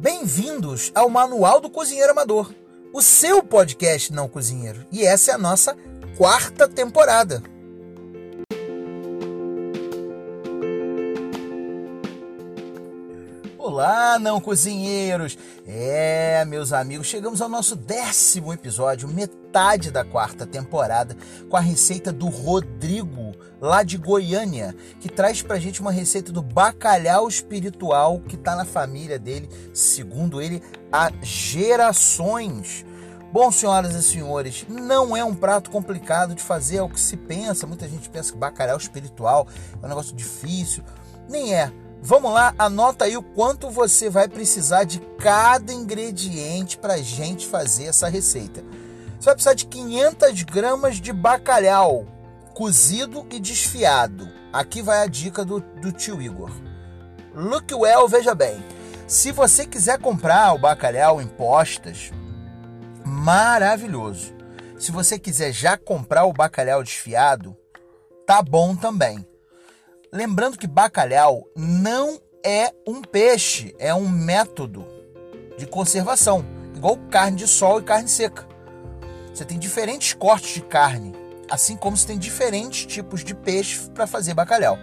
Bem-vindos ao Manual do Cozinheiro Amador, o seu podcast não cozinheiro. E essa é a nossa quarta temporada. Olá, não cozinheiros! É, meus amigos, chegamos ao nosso décimo episódio, metade da quarta temporada, com a receita do Rodrigo, lá de Goiânia, que traz pra gente uma receita do bacalhau espiritual que tá na família dele, segundo ele, há gerações. Bom, senhoras e senhores, não é um prato complicado de fazer, é o que se pensa. Muita gente pensa que bacalhau espiritual é um negócio difícil. Nem é. Vamos lá, anota aí o quanto você vai precisar de cada ingrediente para gente fazer essa receita. Você vai precisar de 500 gramas de bacalhau cozido e desfiado. Aqui vai a dica do, do tio Igor. Look well, veja bem. Se você quiser comprar o bacalhau em postas, maravilhoso. Se você quiser já comprar o bacalhau desfiado, tá bom também. Lembrando que bacalhau não é um peixe, é um método de conservação, igual carne de sol e carne seca. Você tem diferentes cortes de carne, assim como você tem diferentes tipos de peixe para fazer bacalhau.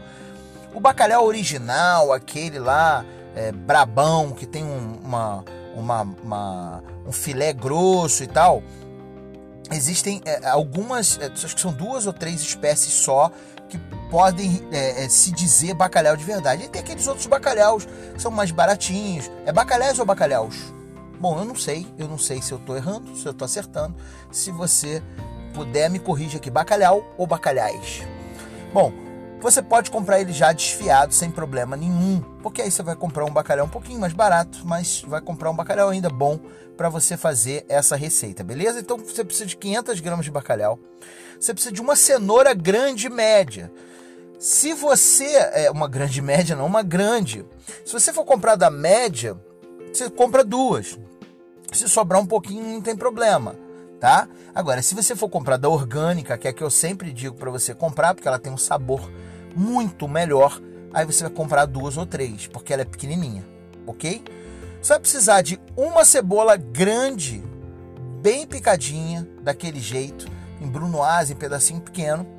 O bacalhau original, aquele lá, é, brabão, que tem um, uma, uma, uma, um filé grosso e tal, existem é, algumas, é, acho que são duas ou três espécies só que podem é, é, se dizer bacalhau de verdade. E tem aqueles outros bacalhaus que são mais baratinhos. É bacalhaus ou bacalhaus? Bom, eu não sei. Eu não sei se eu estou errando, se eu estou acertando. Se você puder, me corrija aqui. Bacalhau ou bacalhais? Bom, você pode comprar ele já desfiado sem problema nenhum. Porque aí você vai comprar um bacalhau um pouquinho mais barato, mas vai comprar um bacalhau ainda bom para você fazer essa receita, beleza? Então você precisa de 500 gramas de bacalhau. Você precisa de uma cenoura grande média. Se você é uma grande média, não uma grande. Se você for comprar da média, você compra duas. Se sobrar um pouquinho, não tem problema, tá? Agora, se você for comprar da orgânica, que é a que eu sempre digo para você comprar, porque ela tem um sabor muito melhor, aí você vai comprar duas ou três, porque ela é pequenininha, ok? Você vai precisar de uma cebola grande, bem picadinha, daquele jeito, em brunoise, em pedacinho pequeno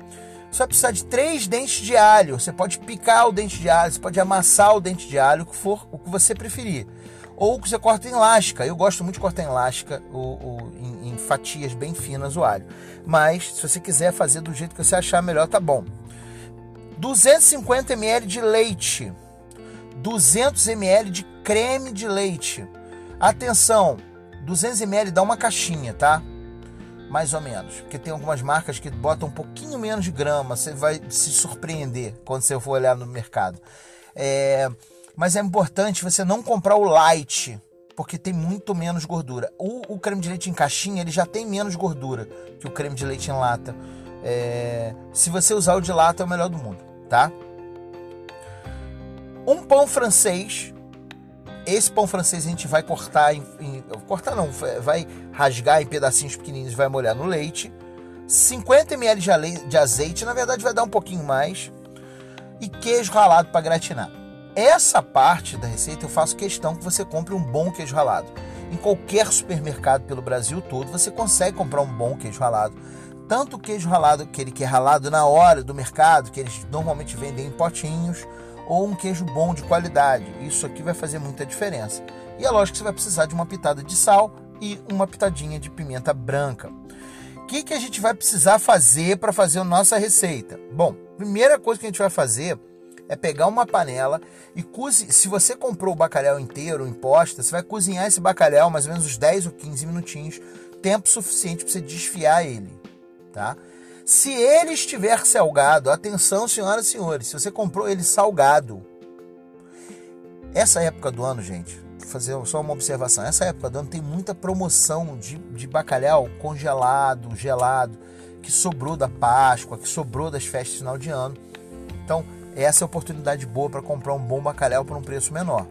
você vai precisar de três dentes de alho. Você pode picar o dente de alho, você pode amassar o dente de alho, o que for o que você preferir. Ou que você corta em lasca. Eu gosto muito de cortar em lasca, ou, em, em fatias bem finas o alho. Mas se você quiser fazer do jeito que você achar melhor, tá bom. 250 ml de leite. 200 ml de creme de leite. Atenção, 200 ml dá uma caixinha, tá? Mais ou menos. Porque tem algumas marcas que botam um pouquinho menos de grama, você vai se surpreender quando você for olhar no mercado. É, mas é importante você não comprar o light, porque tem muito menos gordura. O, o, creme de leite em caixinha ele já tem menos gordura que o creme de leite em lata. É, se você usar o de lata é o melhor do mundo, tá? Um pão francês esse pão francês a gente vai cortar em, em, cortar não, vai rasgar em pedacinhos pequenininhos, vai molhar no leite. 50 ml de azeite, na verdade vai dar um pouquinho mais. E queijo ralado para gratinar. Essa parte da receita eu faço questão que você compre um bom queijo ralado. Em qualquer supermercado pelo Brasil todo, você consegue comprar um bom queijo ralado. Tanto o queijo ralado, aquele que é ralado na hora do mercado, que eles normalmente vendem em potinhos, ou um queijo bom de qualidade. Isso aqui vai fazer muita diferença. E é lógico que você vai precisar de uma pitada de sal e uma pitadinha de pimenta branca. O que, que a gente vai precisar fazer para fazer a nossa receita? Bom, primeira coisa que a gente vai fazer é pegar uma panela e cozinhar. Se você comprou o bacalhau inteiro em posta, você vai cozinhar esse bacalhau mais ou menos uns 10 ou 15 minutinhos, tempo suficiente para você desfiar ele, tá? Se ele estiver salgado, atenção, senhoras e senhores, se você comprou ele salgado, essa época do ano, gente, fazer só uma observação, essa época do ano tem muita promoção de, de bacalhau congelado, gelado, que sobrou da Páscoa, que sobrou das festas de final de ano. Então, essa é a oportunidade boa para comprar um bom bacalhau por um preço menor.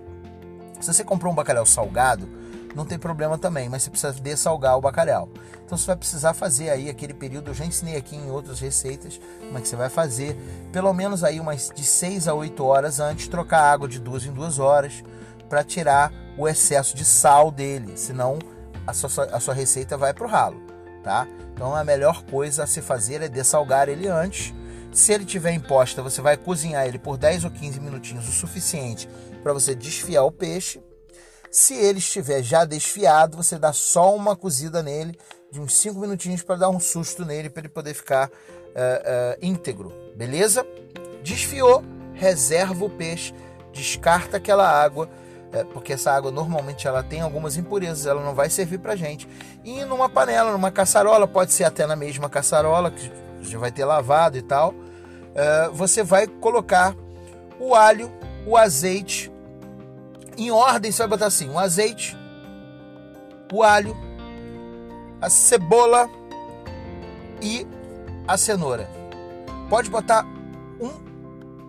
Se você comprou um bacalhau salgado, não tem problema também, mas você precisa dessalgar o bacalhau. Então você vai precisar fazer aí aquele período, eu já ensinei aqui em outras receitas, como é que você vai fazer, pelo menos aí umas de 6 a 8 horas antes, trocar água de duas em duas horas para tirar o excesso de sal dele, senão a sua, a sua receita vai para o ralo, tá? Então a melhor coisa a se fazer é dessalgar ele antes. Se ele tiver imposta, você vai cozinhar ele por 10 ou 15 minutinhos, o suficiente para você desfiar o peixe. Se ele estiver já desfiado, você dá só uma cozida nele de uns 5 minutinhos para dar um susto nele, para ele poder ficar uh, uh, íntegro, beleza? Desfiou, reserva o peixe, descarta aquela água, uh, porque essa água normalmente ela tem algumas impurezas, ela não vai servir para gente. E numa panela, numa caçarola, pode ser até na mesma caçarola, que já vai ter lavado e tal, você vai colocar o alho, o azeite, em ordem você vai botar assim: o azeite, o alho, a cebola e a cenoura. Pode botar um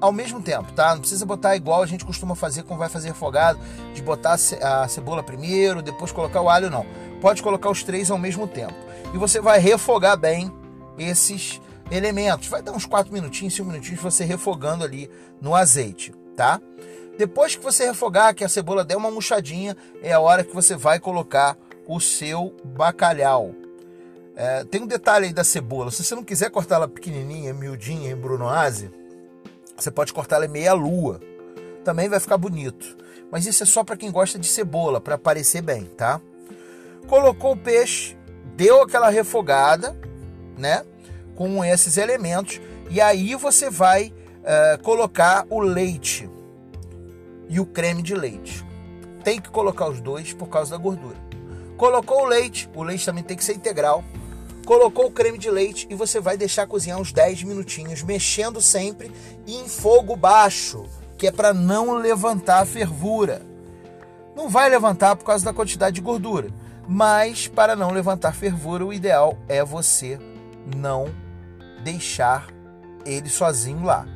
ao mesmo tempo, tá? Não precisa botar igual a gente costuma fazer quando vai fazer afogado, de botar a cebola primeiro, depois colocar o alho, não. Pode colocar os três ao mesmo tempo. E você vai refogar bem esses elementos. Vai dar uns 4 minutinhos, 5 minutinhos você refogando ali no azeite, tá? Depois que você refogar, que a cebola der uma murchadinha, é a hora que você vai colocar o seu bacalhau. É, tem um detalhe aí da cebola. Se você não quiser cortar ela pequenininha, miudinha, em brunoise, você pode cortar ela meia lua. Também vai ficar bonito. Mas isso é só para quem gosta de cebola, para aparecer bem, tá? Colocou o peixe, deu aquela refogada, né? Com esses elementos. E aí você vai uh, colocar o leite e o creme de leite. Tem que colocar os dois por causa da gordura. Colocou o leite, o leite também tem que ser integral. Colocou o creme de leite e você vai deixar cozinhar uns 10 minutinhos, mexendo sempre em fogo baixo, que é para não levantar a fervura. Não vai levantar por causa da quantidade de gordura, mas para não levantar fervura, o ideal é você não deixar ele sozinho lá.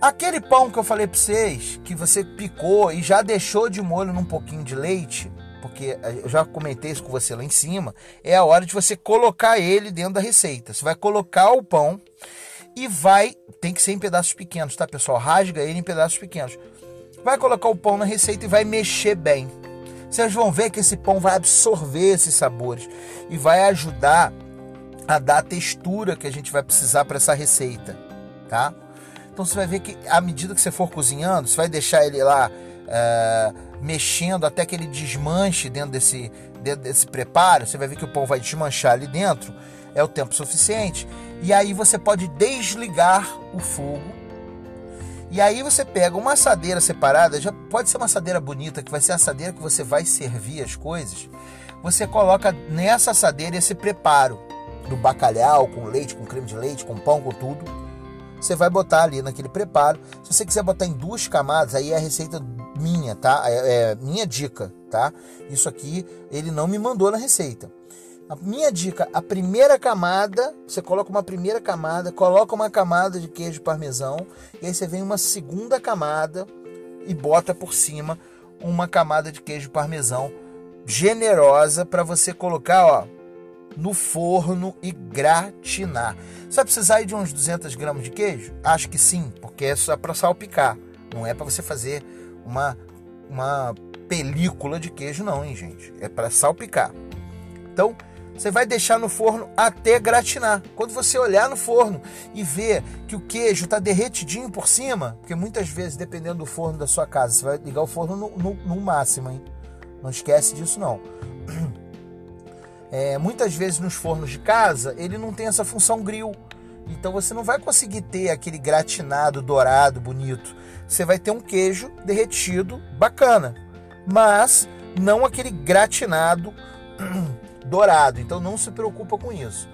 Aquele pão que eu falei para vocês, que você picou e já deixou de molho num pouquinho de leite, porque eu já comentei isso com você lá em cima, é a hora de você colocar ele dentro da receita. Você vai colocar o pão e vai, tem que ser em pedaços pequenos, tá, pessoal? Rasga ele em pedaços pequenos. Vai colocar o pão na receita e vai mexer bem. Vocês vão ver que esse pão vai absorver esses sabores e vai ajudar a dar a textura que a gente vai precisar para essa receita, tá? Então você vai ver que à medida que você for cozinhando, você vai deixar ele lá é, mexendo até que ele desmanche dentro desse, dentro desse preparo. Você vai ver que o pão vai desmanchar ali dentro. É o tempo suficiente. E aí você pode desligar o fogo. E aí você pega uma assadeira separada, já pode ser uma assadeira bonita, que vai ser a assadeira que você vai servir as coisas. Você coloca nessa assadeira esse preparo do bacalhau com leite, com creme de leite, com pão, com tudo você vai botar ali naquele preparo. Se você quiser botar em duas camadas, aí é a receita minha, tá? É, é minha dica, tá? Isso aqui ele não me mandou na receita. A minha dica, a primeira camada, você coloca uma primeira camada, coloca uma camada de queijo parmesão, e aí você vem uma segunda camada e bota por cima uma camada de queijo parmesão generosa para você colocar, ó, no forno e gratinar. Você vai precisar de uns 200 gramas de queijo? Acho que sim, porque é só para salpicar. Não é para você fazer uma, uma película de queijo, não, hein, gente? É para salpicar. Então, você vai deixar no forno até gratinar. Quando você olhar no forno e ver que o queijo está derretidinho por cima, porque muitas vezes, dependendo do forno da sua casa, você vai ligar o forno no, no, no máximo, hein? Não esquece disso, não. É, muitas vezes nos fornos de casa ele não tem essa função grill. Então você não vai conseguir ter aquele gratinado dourado bonito. Você vai ter um queijo derretido bacana, mas não aquele gratinado dourado. Então não se preocupa com isso.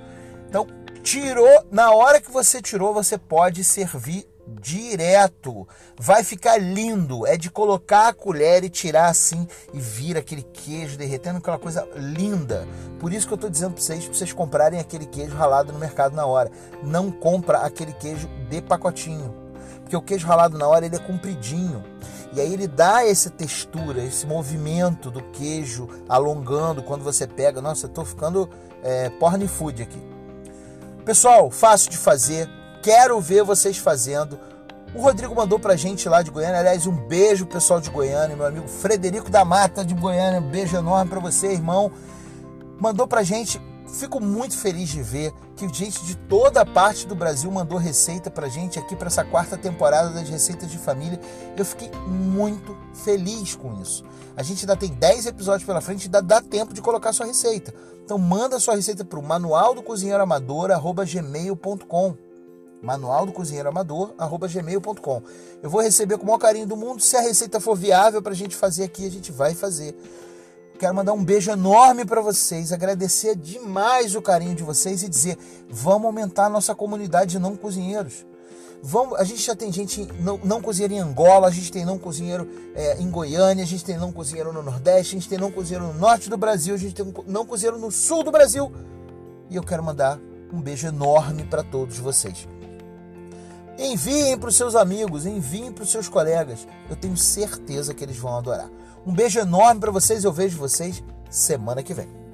Então tirou, na hora que você tirou, você pode servir direto. Vai ficar lindo. É de colocar a colher e tirar assim e vir aquele queijo derretendo, aquela coisa linda. Por isso que eu estou dizendo para vocês, para vocês comprarem aquele queijo ralado no mercado na hora. Não compra aquele queijo de pacotinho. Porque o queijo ralado na hora ele é compridinho. E aí ele dá essa textura, esse movimento do queijo alongando quando você pega. Nossa, eu estou ficando é, porn food aqui. Pessoal, fácil de fazer, Quero ver vocês fazendo O Rodrigo mandou pra gente lá de Goiânia, aliás, um beijo pessoal de Goiânia, meu amigo Frederico da Mata de Goiânia, um beijo enorme para você, irmão. Mandou pra gente Fico muito feliz de ver que gente de toda a parte do Brasil mandou receita pra gente aqui para essa quarta temporada das receitas de família. Eu fiquei muito feliz com isso. A gente ainda tem 10 episódios pela frente ainda dá tempo de colocar sua receita. Então manda sua receita para o manual do cozinheiro manual do cozinheiro amador gmail.com eu vou receber com o maior carinho do mundo se a receita for viável para a gente fazer aqui a gente vai fazer Quero mandar um beijo enorme para vocês, agradecer demais o carinho de vocês e dizer: vamos aumentar a nossa comunidade de não cozinheiros. Vamos, a gente já tem gente não, não cozinheiro em Angola, a gente tem não cozinheiro é, em Goiânia, a gente tem não cozinheiro no Nordeste, a gente tem não cozinheiro no Norte do Brasil, a gente tem não cozinheiro no Sul do Brasil. E eu quero mandar um beijo enorme para todos vocês. Enviem para os seus amigos, enviem para os seus colegas. Eu tenho certeza que eles vão adorar. Um beijo enorme para vocês. Eu vejo vocês semana que vem.